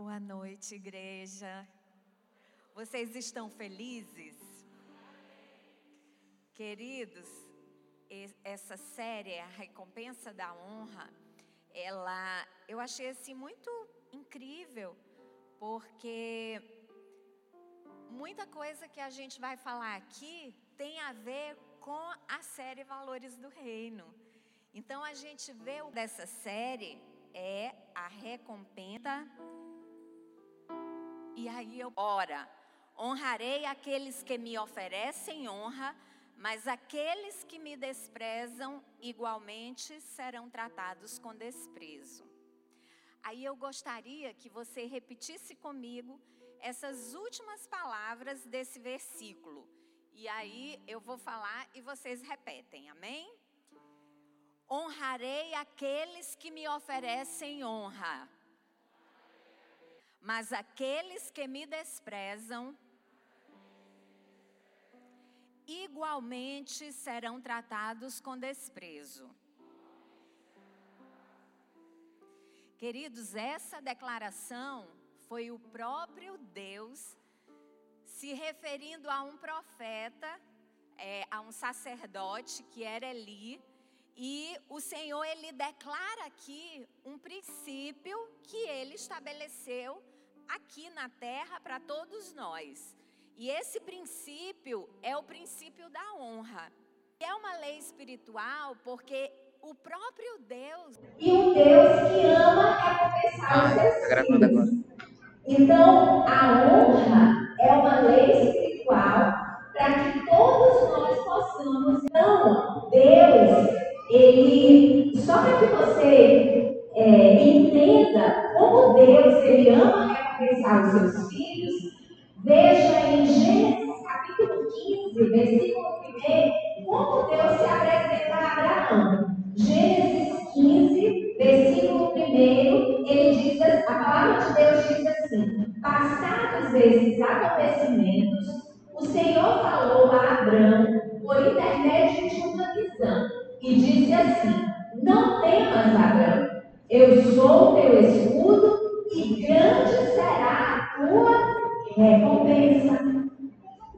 Boa noite, igreja. Vocês estão felizes? Queridos, essa série, a recompensa da honra, ela, eu achei assim muito incrível, porque muita coisa que a gente vai falar aqui tem a ver com a série Valores do Reino. Então a gente vê dessa série é a recompensa. E aí eu ora, honrarei aqueles que me oferecem honra, mas aqueles que me desprezam igualmente serão tratados com desprezo. Aí eu gostaria que você repetisse comigo essas últimas palavras desse versículo. E aí eu vou falar e vocês repetem, amém? Honrarei aqueles que me oferecem honra, mas aqueles que me desprezam, igualmente serão tratados com desprezo. Queridos, essa declaração foi o próprio Deus se referindo a um profeta, é, a um sacerdote que era Eli, e o Senhor, ele declara aqui um princípio que ele estabeleceu aqui na terra para todos nós. E esse princípio é o princípio da honra. É uma lei espiritual porque o próprio Deus. E um Deus que ama recompensar os seus tá gravando agora. Então, a honra é uma lei espiritual para que todos nós possamos. Então, Deus ele, só para que você é, entenda como Deus ele ama recompensar os seus filhos, veja em Gênesis capítulo 15, versículo 1, como Deus se apresenta a Abraão. Gênesis 15, versículo 1, ele diz, a palavra de Deus diz assim: Passados esses acontecimentos, o Senhor falou a Abraão por intermédio de uma visão e disse assim: Não temas, Abraão, eu sou teu escudo e grande será a tua recompensa.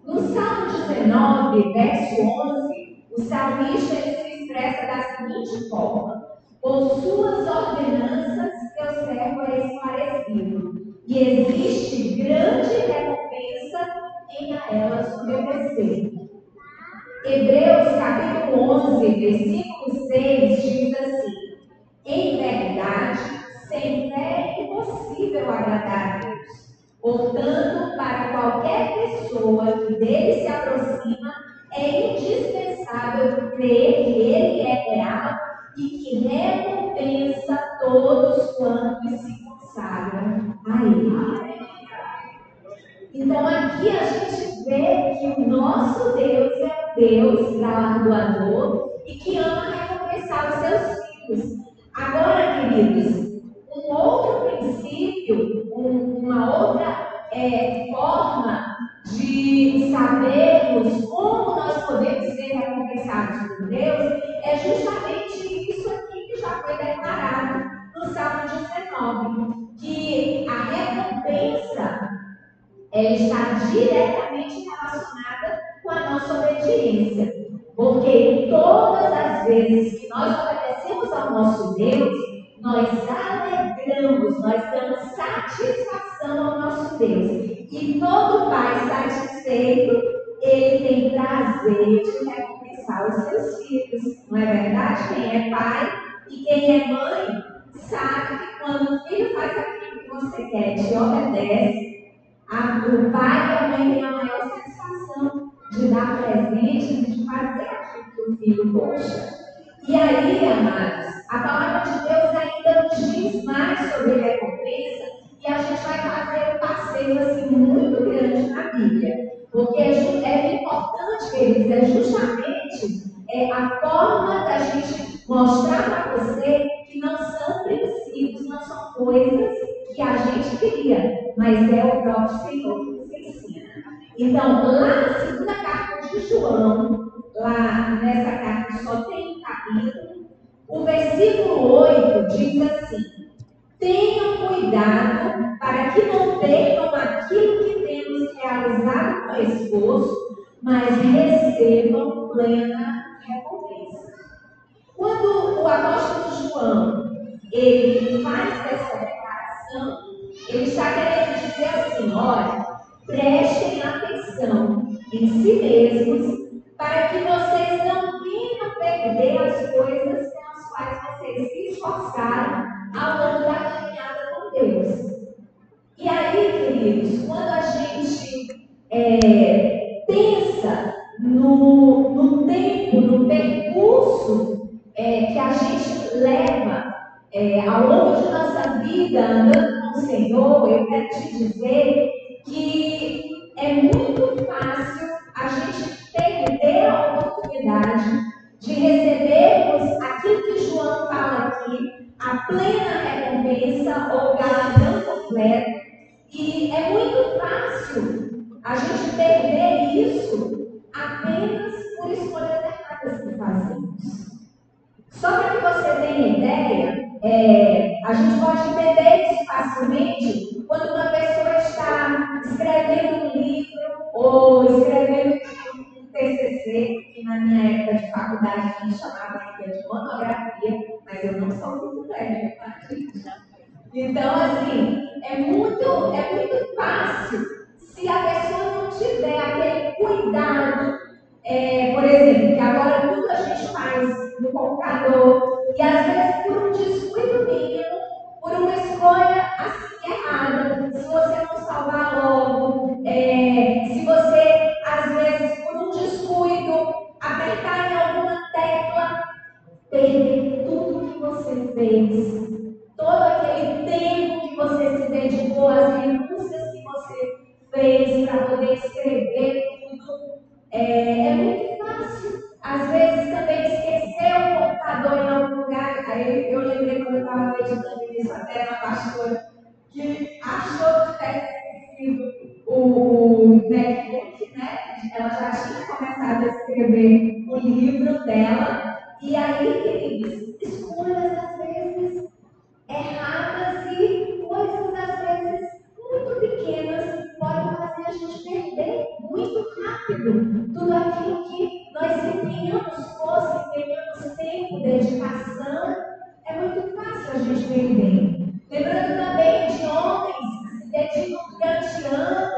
No Salmo 19, verso 11, o salmista se expressa da seguinte forma: Por suas ordenanças teu servo é esclarecido, e existe grande recompensa em a elas obedecer. Hebreus capítulo 11, versículo 6 diz assim: Em verdade, sem fé é impossível agradar a Deus. Portanto, para qualquer pessoa que dele se aproxima, é indispensável crer que ele é real e que recompensa todos quantos se consagram a ele. Então aqui a gente vê que o nosso Deus é Deus galardoador mostrar para você que não são princípios, não são coisas que a gente cria, mas é o próprio Senhor que nos ensina. Então, lá na segunda carta de João, lá nessa carta só tem um capítulo, o versículo 8 diz assim: Tenham cuidado para que não percam aquilo que temos realizado com esforço, mas recebam plena recompensa. Quando o apóstolo João ele faz essa declaração, ele está querendo dizer assim: olha, prestem atenção em si mesmos, para que vocês não venham perder as coisas pelas quais vocês se esforçaram ao longo da caminhada com Deus. E aí, queridos, quando a gente é, pensa no, no tempo, no percurso é, que a gente leva é, ao longo de nossa vida andando com o Senhor, eu quero te dizer que é muito fácil a gente perder a oportunidade de recebermos aquilo que João fala aqui, a plena recompensa ou galardão completo. E é muito fácil a gente perder isso apenas por escolhas erradas que fazemos. Só para que você tenha ideia, é, a gente pode entender isso facilmente quando uma pessoa está escrevendo um livro ou escrevendo um TCC, que na minha época de faculdade a gente chamava de monografia, mas eu não sou muito técnica. Tá, então, assim, é muito, é muito tirando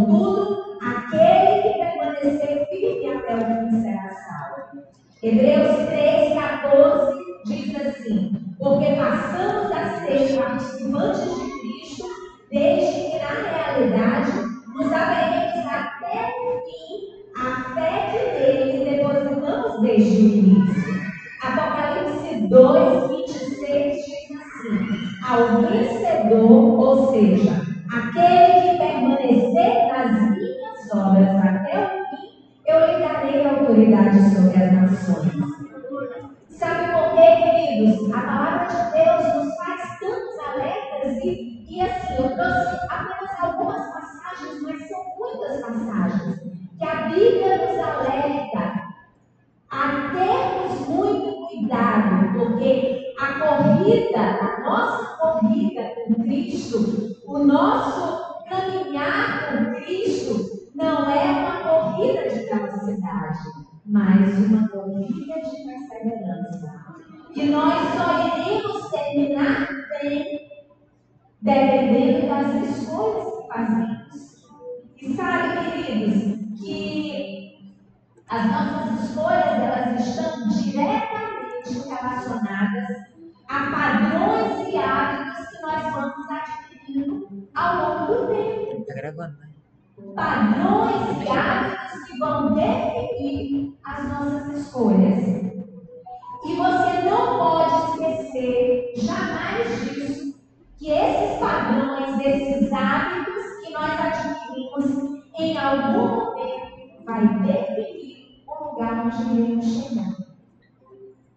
Contudo, aquele que permanecer firme até o fim será salvo. Hebreus 3, 14 escolhas. E você não pode esquecer jamais disso, que esses padrões, esses hábitos que nós adquirimos, em algum momento vai definir o lugar onde iremos chegar.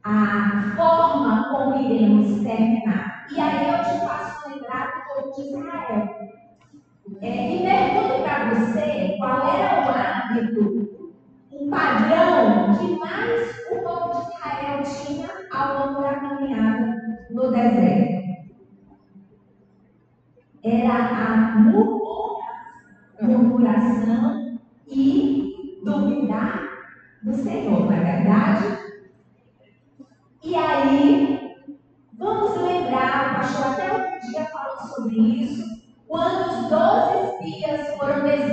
A forma como iremos terminar. E aí eu te faço lembrar do povo de Israel. É, e pergunto para você qual era o hábito, padrão que mais o povo de Israel tinha ao longo da caminhada no deserto. Era a murmuração e duvidar do Senhor, não é verdade? E aí, vamos lembrar, o pastor até outro dia falou sobre isso, quando os doze espias foram designados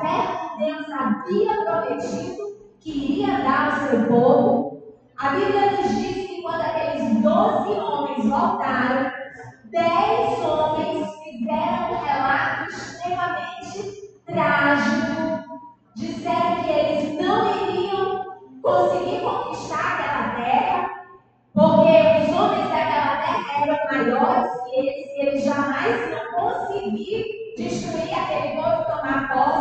terra que Deus havia prometido que iria dar ao seu povo, a Bíblia nos diz que quando aqueles doze homens voltaram, dez homens fizeram um relato extremamente trágico, disseram que eles não iriam conseguir conquistar aquela terra, porque os homens daquela terra eram maiores que eles, e eles jamais iam conseguir destruir aquele povo e tomar posse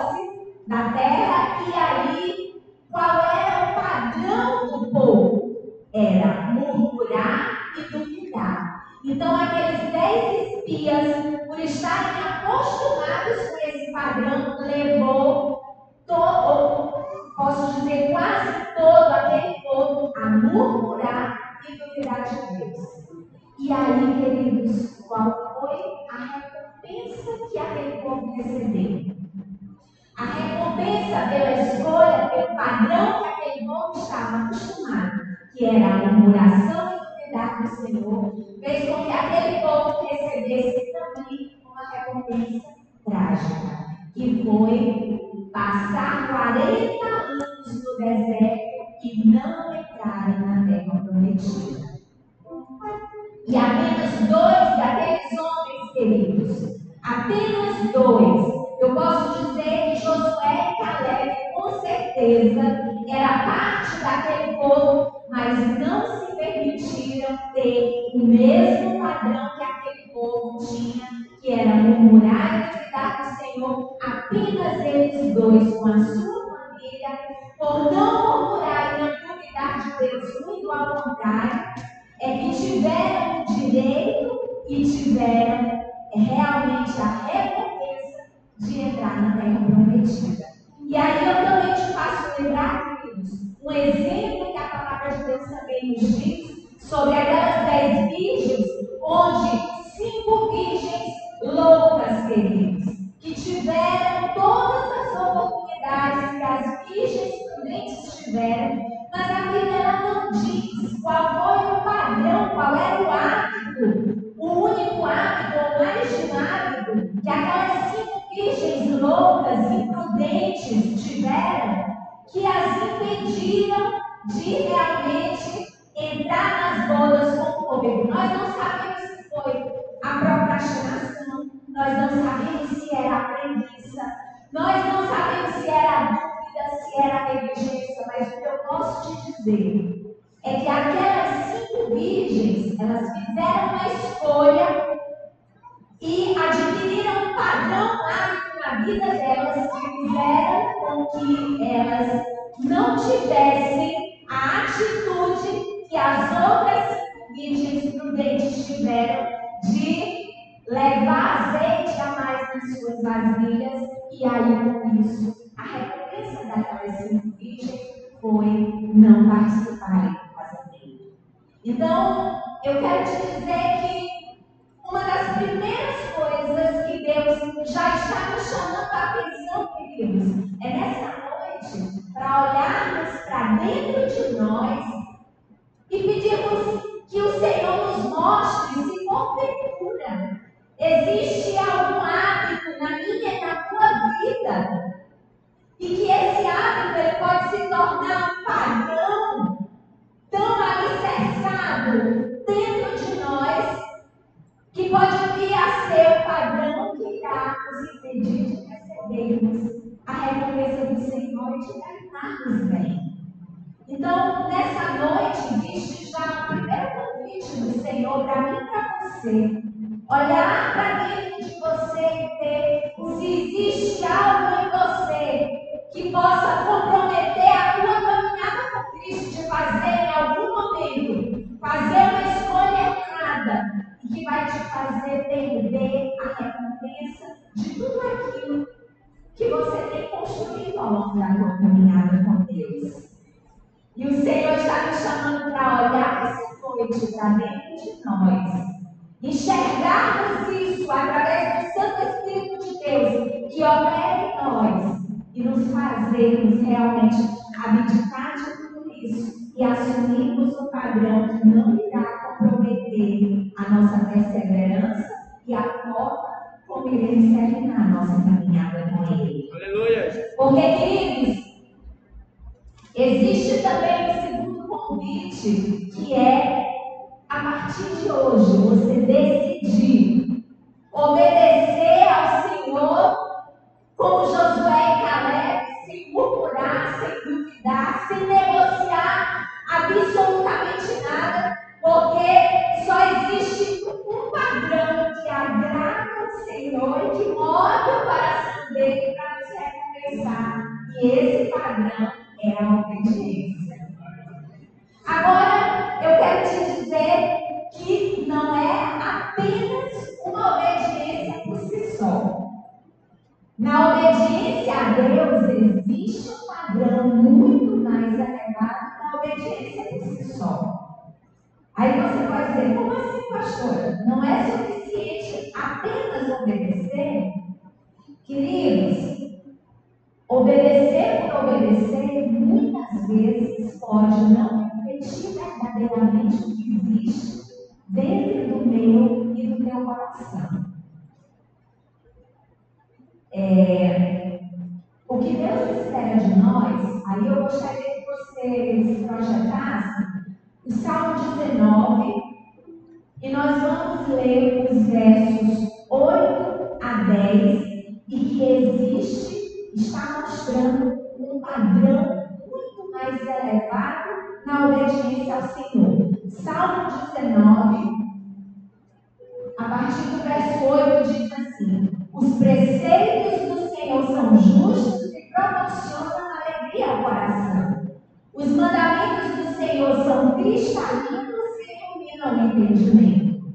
da terra, e aí qual era o padrão do povo? Era murmurar e duvidar. Então, aqueles dez espias, por estarem acostumados com esse padrão, levou todo, posso dizer, quase todo aquele povo a murmurar e duvidar de Deus. E aí, queridos, qual foi a recompensa que aquele povo recebeu? A recompensa pela escolha, pelo padrão que aquele povo estava acostumado, que era a murmuração e duvidar do Senhor, fez com que aquele povo recebesse também uma recompensa trágica, que foi passar 40 anos no deserto e não entrarem na terra prometida. E apenas dois daqueles homens queridos, apenas dois, eu posso dizer que Josué e Caleb, com certeza, era parte daquele povo, mas não se permitiram ter o mesmo padrão que aquele povo tinha, que era murmurar e duvidar do Senhor, apenas eles dois com a sua família, por não murmurar e não duvidar de Deus, muito ao contrário, é que tiveram o direito e tiveram realmente a recompensa de entrar na terra prometida. E aí eu também te faço lembrar, queridos, um exemplo que a palavra de Deus também nos diz sobre aquelas dez virgens, existe algum hábito na minha e na tua vida e que esse hábito ele pode se tornar um padrão tão alicerçado dentro de nós que pode vir a ser o padrão que irá nos impedir de recebermos a recompensa do Senhor e de terminarmos bem. Então, nessa noite, existe já o primeiro convite do Senhor para mim e para você. Olhar para dentro de você e ver se existe algo em você que possa comprometer a tua caminhada com Cristo, de fazer em algum momento, fazer uma escolha errada, que vai te fazer perder a recompensa de tudo aquilo que você tem construído ao longo da tua caminhada com Deus. E o Senhor está nos chamando para olhar essa noite para dentro de nós, enxergarmos isso através do Santo Espírito de Deus que opera em nós e nos fazermos realmente abdicar de tudo isso e assumirmos o padrão que não irá comprometer a nossa perseverança e a forma como iremos terminar a nossa caminhada com Ele. Aleluia! Porque, queridos, existe também um segundo convite que é a partir de hoje você decidir obedecer ao Senhor Os mandamentos do Senhor são cristalinos e iluminam o entendimento.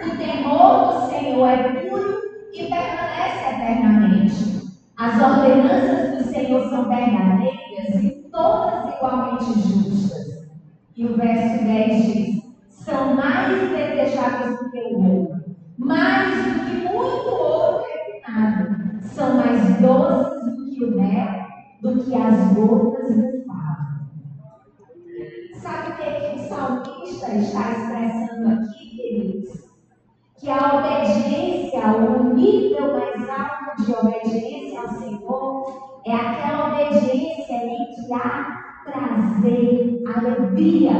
O temor do Senhor é puro e permanece eternamente. As ordenanças do Senhor são verdadeiras e todas igualmente justas. E o verso 10 diz: são mais desejáveis do que o ouro mais do que muito ouro refinado, são mais doces do que o mel, do que as gotas do. Sabe o que, é que o salmista está expressando aqui, queridos? Que a obediência, o nível mais alto de obediência ao Senhor, é aquela obediência em que há prazer, alegria,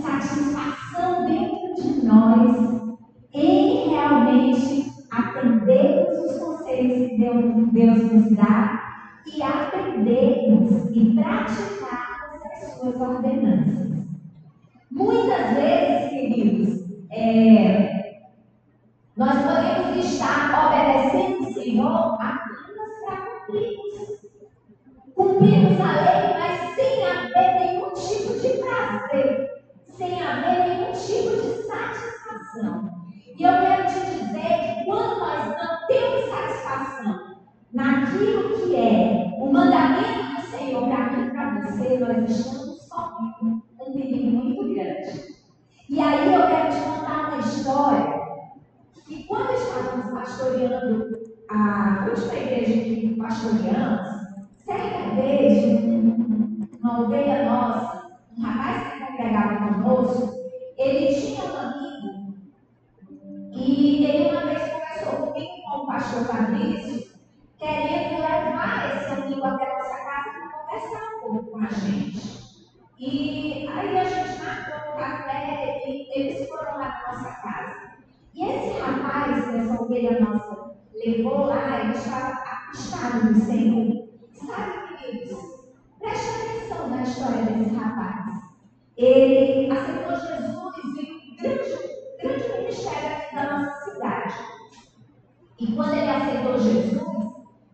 satisfação dentro de nós em realmente atendermos os conselhos que Deus, Deus nos dá e aprendermos e praticarmos as suas ordenanças. Muitas vezes, queridos, é, nós podemos estar obedecendo o Senhor apenas para cumprirmos. Cumprirmos a lei, mas sem haver nenhum tipo de prazer, sem haver nenhum tipo de satisfação. E eu quero te dizer que quando nós não temos satisfação naquilo que é o mandamento do Senhor para mim e para você, nós estamos correndo um perigo muito. E aí eu quero te contar uma história E quando estávamos pastoreando a última igreja que pastoreamos, certa vez, uma aldeia nossa, um rapaz que congregava conosco, ele tinha um amigo e ele uma vez conversou comigo com o pastor Fabrício, querendo levar esse amigo até nossa casa para conversar um pouco com a gente. E aí a gente marcou um café e eles foram lá na nossa casa. E esse rapaz, essa ovelha nossa, levou lá, ele estava acostado no Senhor. Sabe, queridos, preste atenção na história desse rapaz. Ele aceitou Jesus e um grande, grande ministério aqui da nossa cidade. E quando ele aceitou Jesus,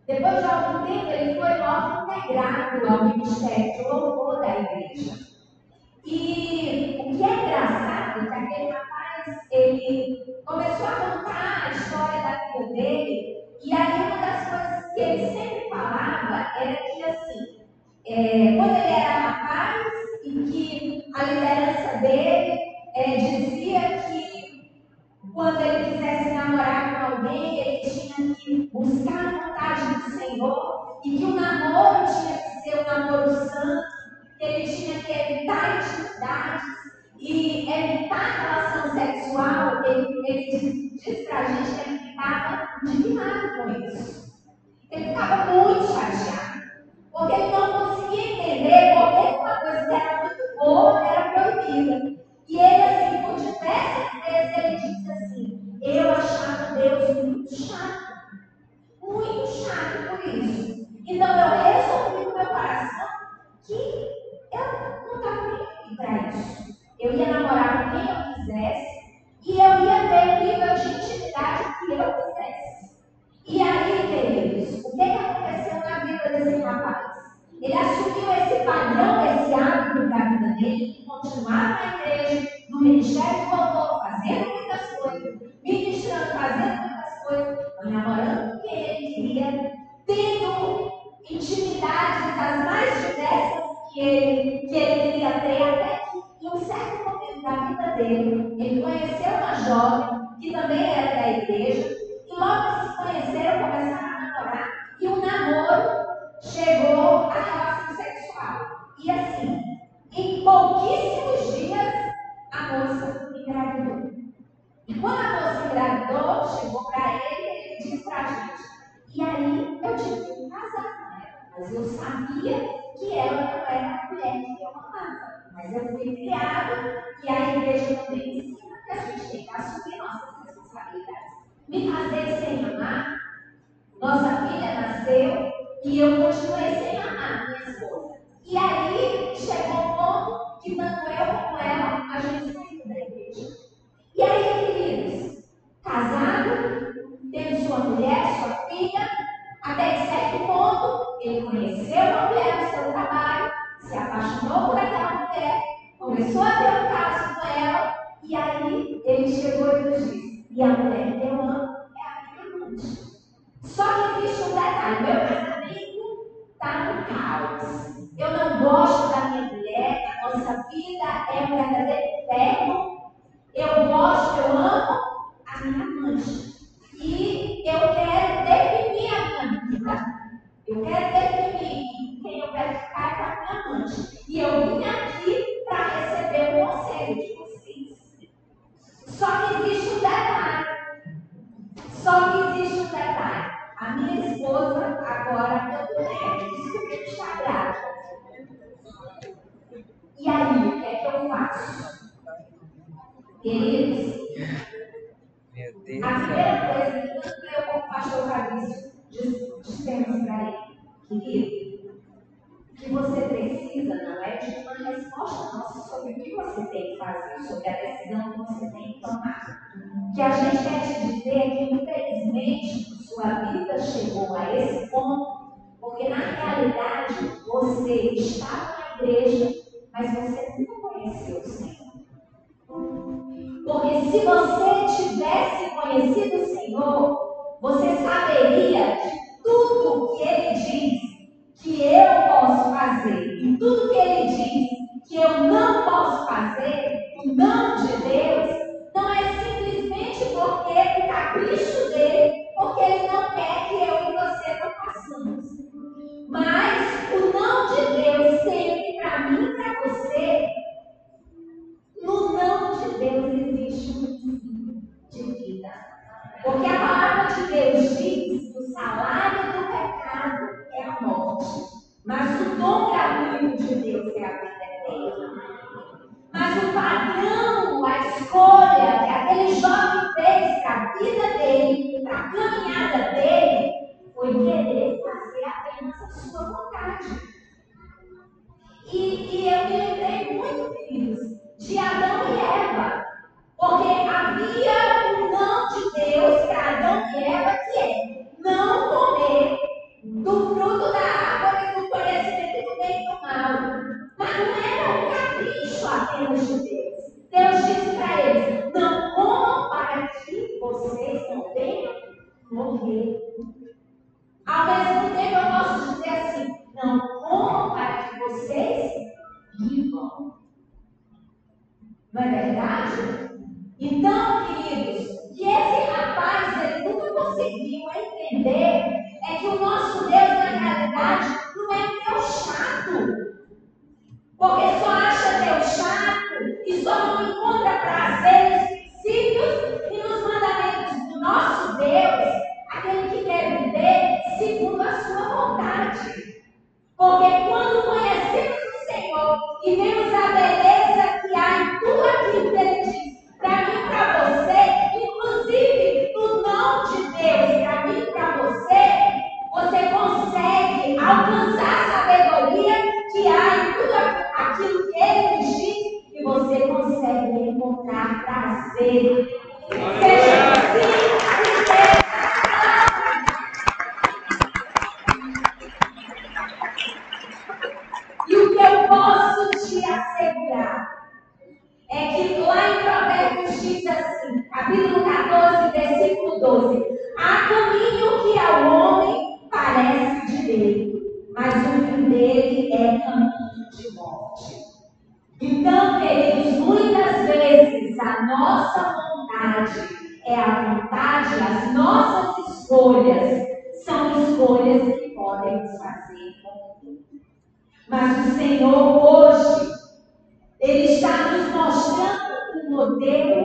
depois de algum tempo, ele foi logo integrado ao Ministério de Louvor da igreja. E o que é engraçado é que aquele rapaz, ele começou a contar a história da vida dele, e aí uma das coisas que ele sempre falava era que assim, é, quando ele era rapaz e que a liderança dele é, dizia que quando ele quisesse namorar com alguém, ele tinha que buscar a vontade do Senhor e que o namoro tinha que ser um namoro santo, que ele tinha que evitar intimidades e evitar relação sexual. Ele, ele diz, diz para a gente que ele ficava indignado com isso. me fazer sem amar. Nossa filha nasceu e eu continuei sem amar. bom, porque na realidade você está na igreja, mas você nunca conheceu o Senhor. Porque se você Não é verdade? Ele está nos mostrando um modelo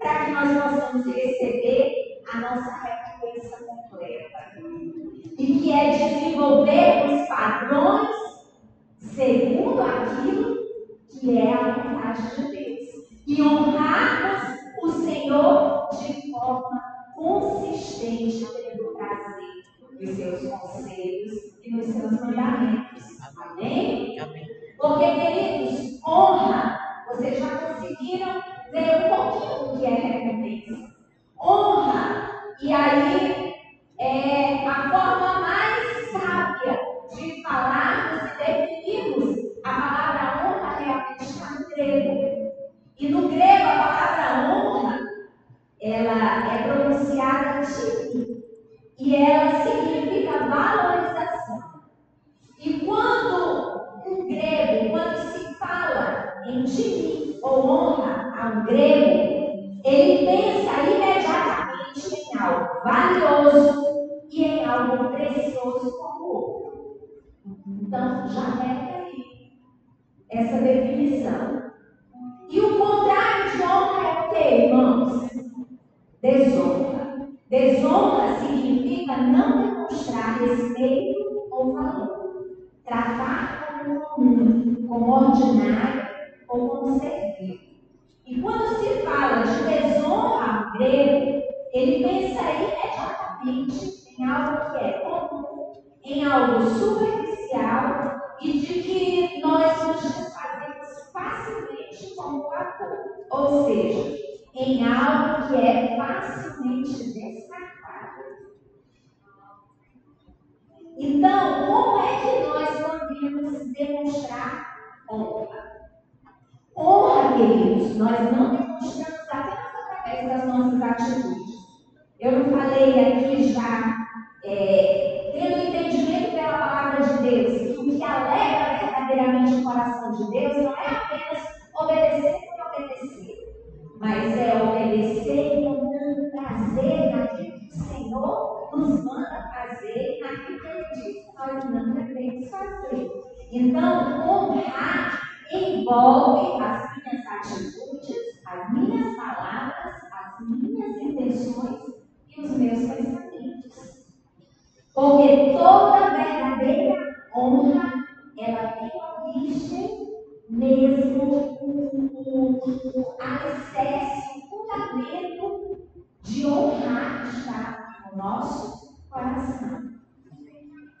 para que nós possamos receber a nossa recompensa completa. E que é desenvolver os padrões segundo aquilo que é a vontade de Deus. E honrarmos o Senhor de forma consistente pelo prazer nos seus conselhos e nos seus mandamentos. Amém? Amém. Porque, queridos, honra, vocês já conseguiram ver um pouquinho do que é recompensa. Honra, e aí é a forma mais sábia de falarmos e definirmos a palavra honra realmente está no grego. E no grego a palavra honra, ela é pronunciada tipo e ela significa valorização. Grego, ele pensa imediatamente em algo valioso e em algo precioso como outro. Então, já pega aí essa definição. E o contrário de honra é o que, irmãos? Desonra. Desonra significa não demonstrar respeito ou valor, tratar como comum, como ordinário ou como servil. E quando se fala de desonra grego, ele pensa imediatamente em algo que é comum, em algo superficial e de que nós nos desfazemos facilmente com o ator. Ou seja, em algo que é facilmente descartável. Então, como é que nós podemos demonstrar honra? Honra, queridos, nós não demonstramos apenas através das nossas atitudes. Eu não falei aqui já, é, tendo entendimento pela palavra de Deus, que o que alegra verdadeiramente o coração de Deus não é apenas obedecer por obedecer mas é obedecer com prazer naquilo que o Senhor nos manda fazer, naquilo que Ele diz que nós não devemos fazer. Então, honrar envolve as minhas atitudes, as minhas palavras, as minhas intenções e os meus pensamentos. Porque toda verdadeira honra, ela tem origem mesmo o, o, o alicerce, o fundamento de honrar está no nosso coração.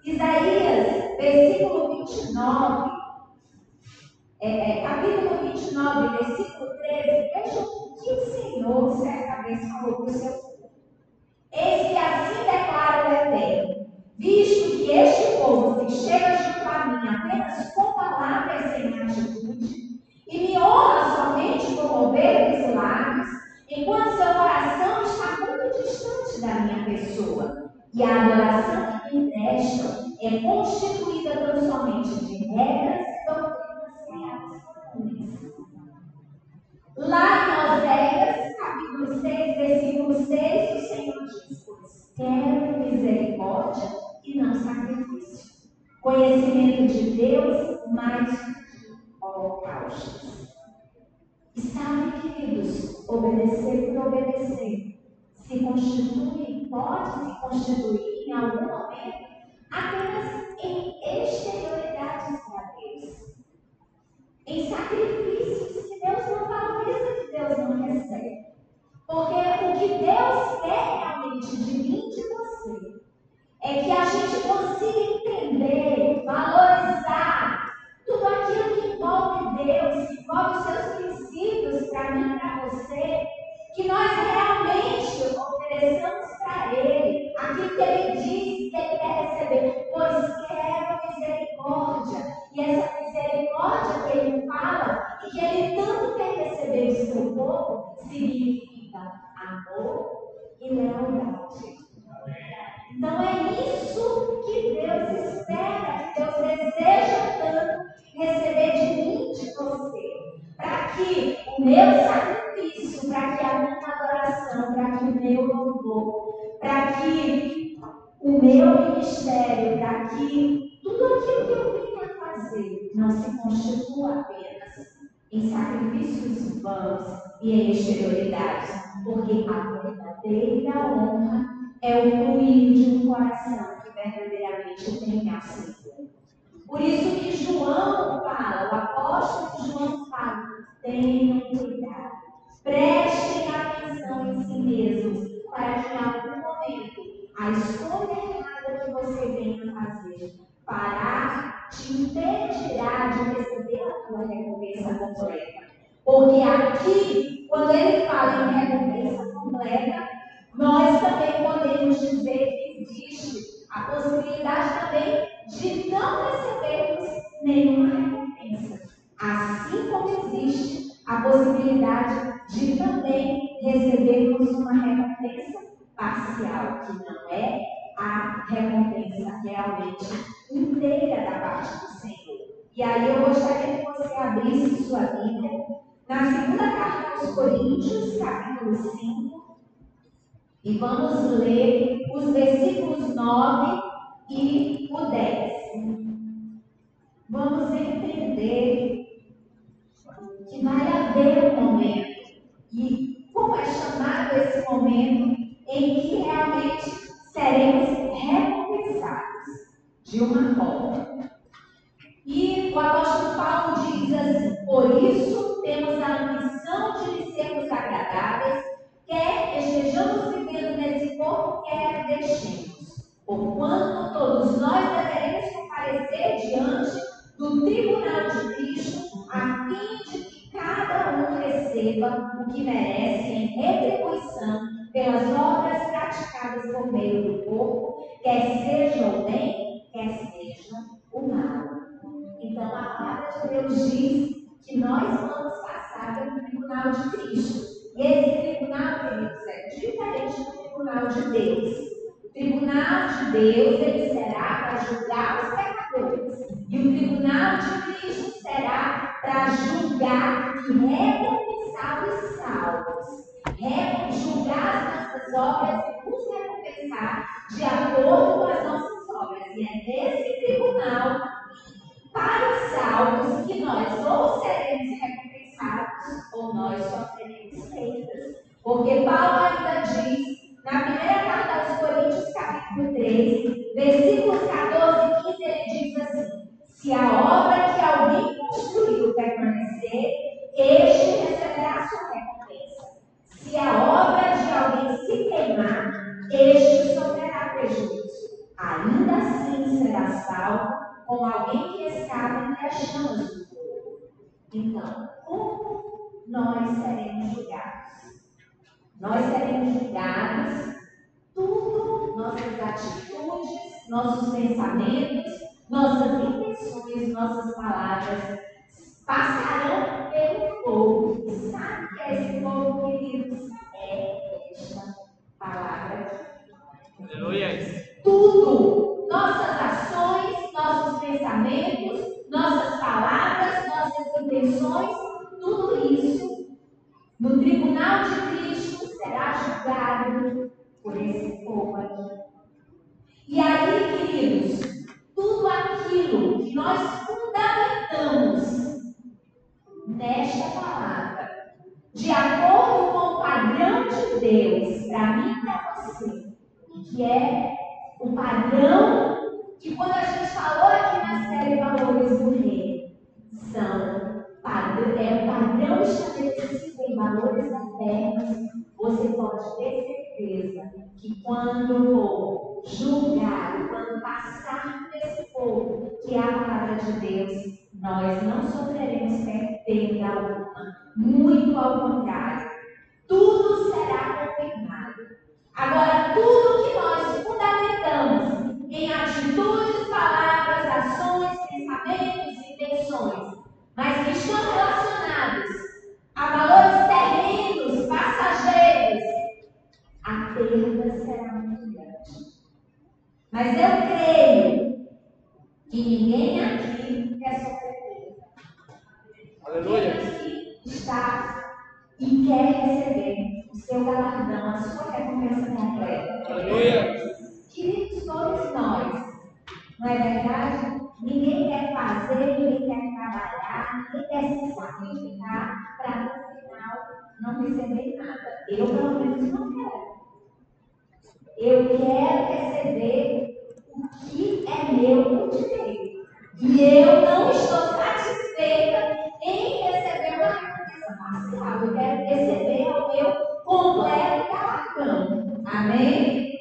Isaías, versículo 29, é, é, capítulo 29, versículo 13, veja o que o Senhor certa vez falou para o seu povo. Eis que assim declara o Eterno, visto que este E a adoração que me prestam é constituída tão somente de regras e doutrinas reais comuns. Lá em Oséias, capítulo 6, versículo 6, o Senhor diz: quero misericórdia e não sacrifício. Conhecimento de Deus mais que holocaustos. E sabe, queridos, obedecer por obedecer se constitui, pode se constituir em algum momento apenas em exterioridades para Deus, em sacrifícios que Deus não valoriza, que Deus não recebe. Porque o que Deus quer realmente de mim e de você é que a gente consiga entender, valorizar tudo aquilo que envolve Deus, que envolve os seus princípios para mim e para você, que nós realmente ofereçamos para Ele aquilo que Ele diz que Ele quer receber, pois quero misericórdia. E essa misericórdia que Ele fala e que Ele tanto quer receber do seu povo significa amor e lealdade. Então é isso que Deus espera, que Deus deseja tanto receber de mim de você. Para que o meu sacrifício, para que a minha adoração, para que o meu louvor, para que o meu ministério, para que tudo aquilo que eu venho a fazer não se constitua apenas em sacrifícios vãos e em exterioridades, porque a verdadeira honra é o fluir de um coração que verdadeiramente tem a. Por isso que João fala, o apóstolo João fala, tenham cuidado, prestem atenção em si mesmos, para que em algum momento a escolha errada que você venha fazer parar te impedirá de receber a tua recompensa completa. Porque aqui, quando ele fala em recompensa completa, nós também podemos dizer que existe a possibilidade também de não recebermos nenhuma recompensa. Assim como existe a possibilidade de também recebermos uma recompensa parcial, que não é a recompensa realmente inteira da parte do Senhor. E aí eu gostaria que você abrisse sua Bíblia na segunda carta aos Coríntios, capítulo 5, e vamos ler os versículos 9 e o 10. Vamos entender Se a obra de alguém se queimar, este sofrerá prejuízo. Ainda assim será salvo com alguém que escapa entre as chamas do fogo. Então, como nós seremos julgados? Nós seremos julgados, tudo, nossas atitudes, nossos pensamentos, nossas intenções, nossas palavras, passarão pelo fogo. Sabe que é esse fogo, queridos? É esta palavra aqui. Aleluia. É tudo, nossas ações, nossos pensamentos, nossas palavras, nossas intenções, tudo isso no tribunal de Cristo será julgado por esse fogo aqui. E aí, queridos, tudo aquilo que nós fundamentamos nesta palavra, de acordo com o padrão de Deus, para mim e para você, que é o padrão que quando a gente falou aqui na série Valores do Rei, são é o padrão estabelecido em valores eternos, você pode ter certeza que quando for julgar, quando passar por esse fogo, que é a palavra de Deus, nós não sofreremos perda alguma. Muito ao contrário. Tudo será confirmado. Agora, tudo que nós fundamentamos em atitudes, palavras, ações, pensamentos e intenções, mas que estão relacionados a valores terrenos, passageiros, a perda será muito grande. Mas eu creio que ninguém aqui galardão, a sua recompensa completa. Aleluia. Queridos, todos nós, não é verdade? Ninguém quer fazer, ninguém quer trabalhar, ninguém quer se sacrificar para no final não receber nada. Eu, pelo menos, não quero. Eu quero receber o que é meu por direito. E eu não estou satisfeita em receber uma recompensa parcial. Eu quero receber o meu completo galardão. Amém?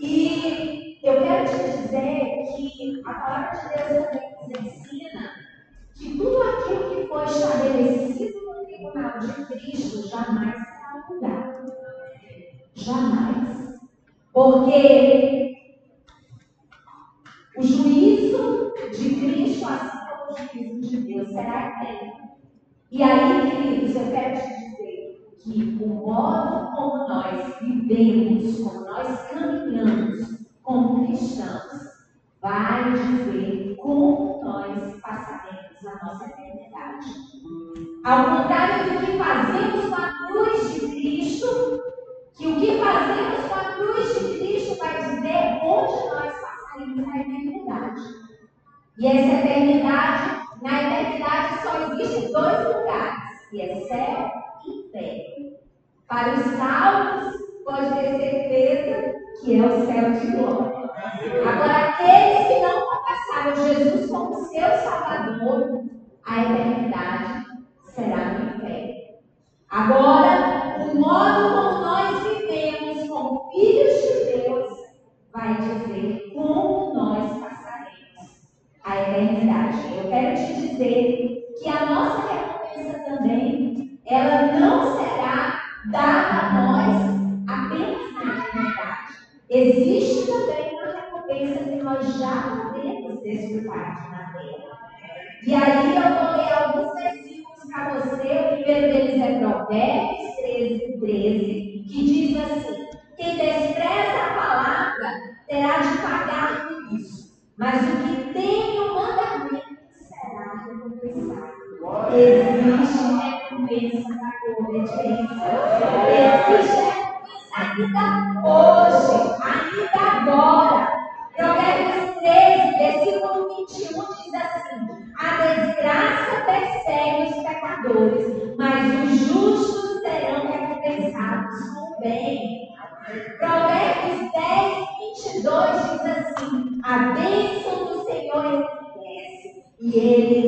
E eu quero te dizer que a palavra de Deus também nos ensina que tudo aquilo que foi estabelecido no tribunal de Cristo jamais será mudado. Jamais. Porque o juízo de Cristo, assim como o juízo de Deus, será eterno. E aí, queridos, eu quero te dizer que o modo como nós vivemos, como nós caminhamos como cristãos, vai dizer como nós passaremos a nossa eternidade. Ao contrário do que fazemos com a cruz de Cristo, que o que fazemos com a cruz de Cristo vai dizer onde nós passaremos a eternidade. E essa eternidade, na eternidade só existem dois lugares, que é céu Para os salvos, pode ter certeza que é o céu de glória. Agora, aqueles que não confessaram Jesus como seu Salvador, a eternidade será no inferno. Agora, o modo como nós vivemos como filhos de Deus vai dizer como nós passaremos a eternidade. Eu quero te dizer que a nossa recompensa também, ela não será dada a nós apenas na eternidade. Existe também uma recompensa que nós já podemos desfrutar na terra. E aí eu vou ler alguns versículos para você. O primeiro deles é Provérbios 13, 13, que diz assim: Quem despreza a palavra terá de pagar por isso, mas o que tem o mandamento será recompensado. Existe recompensa da obediência. Existe recompensa ainda hoje, ainda agora. Provérbios 13, versículo 21 diz assim: A desgraça persegue os pecadores, mas os justos serão recompensados com bem. Provérbios 10, 22 diz assim: A bênção do Senhor enriquece, e ele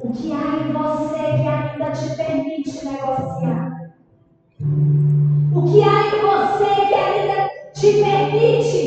O que há em você que ainda te permite negociar? O que há em você que ainda te permite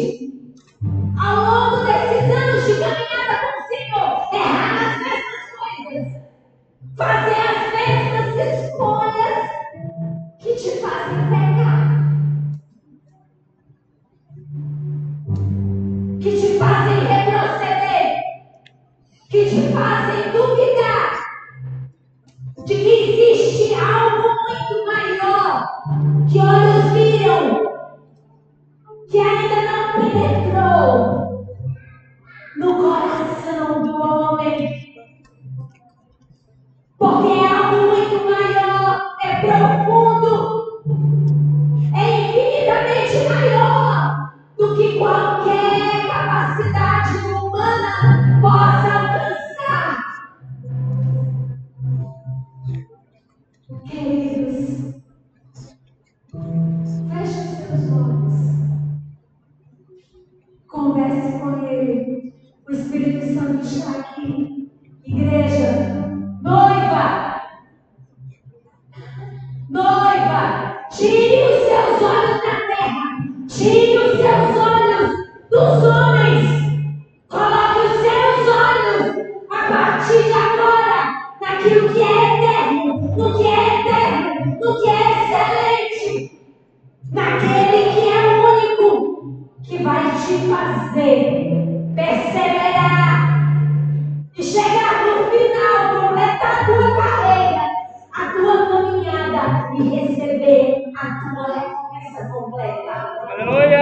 Do que é excelente, naquele que é único, que vai te fazer perseverar e chegar no final, completar a tua carreira, a tua caminhada e receber a tua recompensa completa. Aleluia!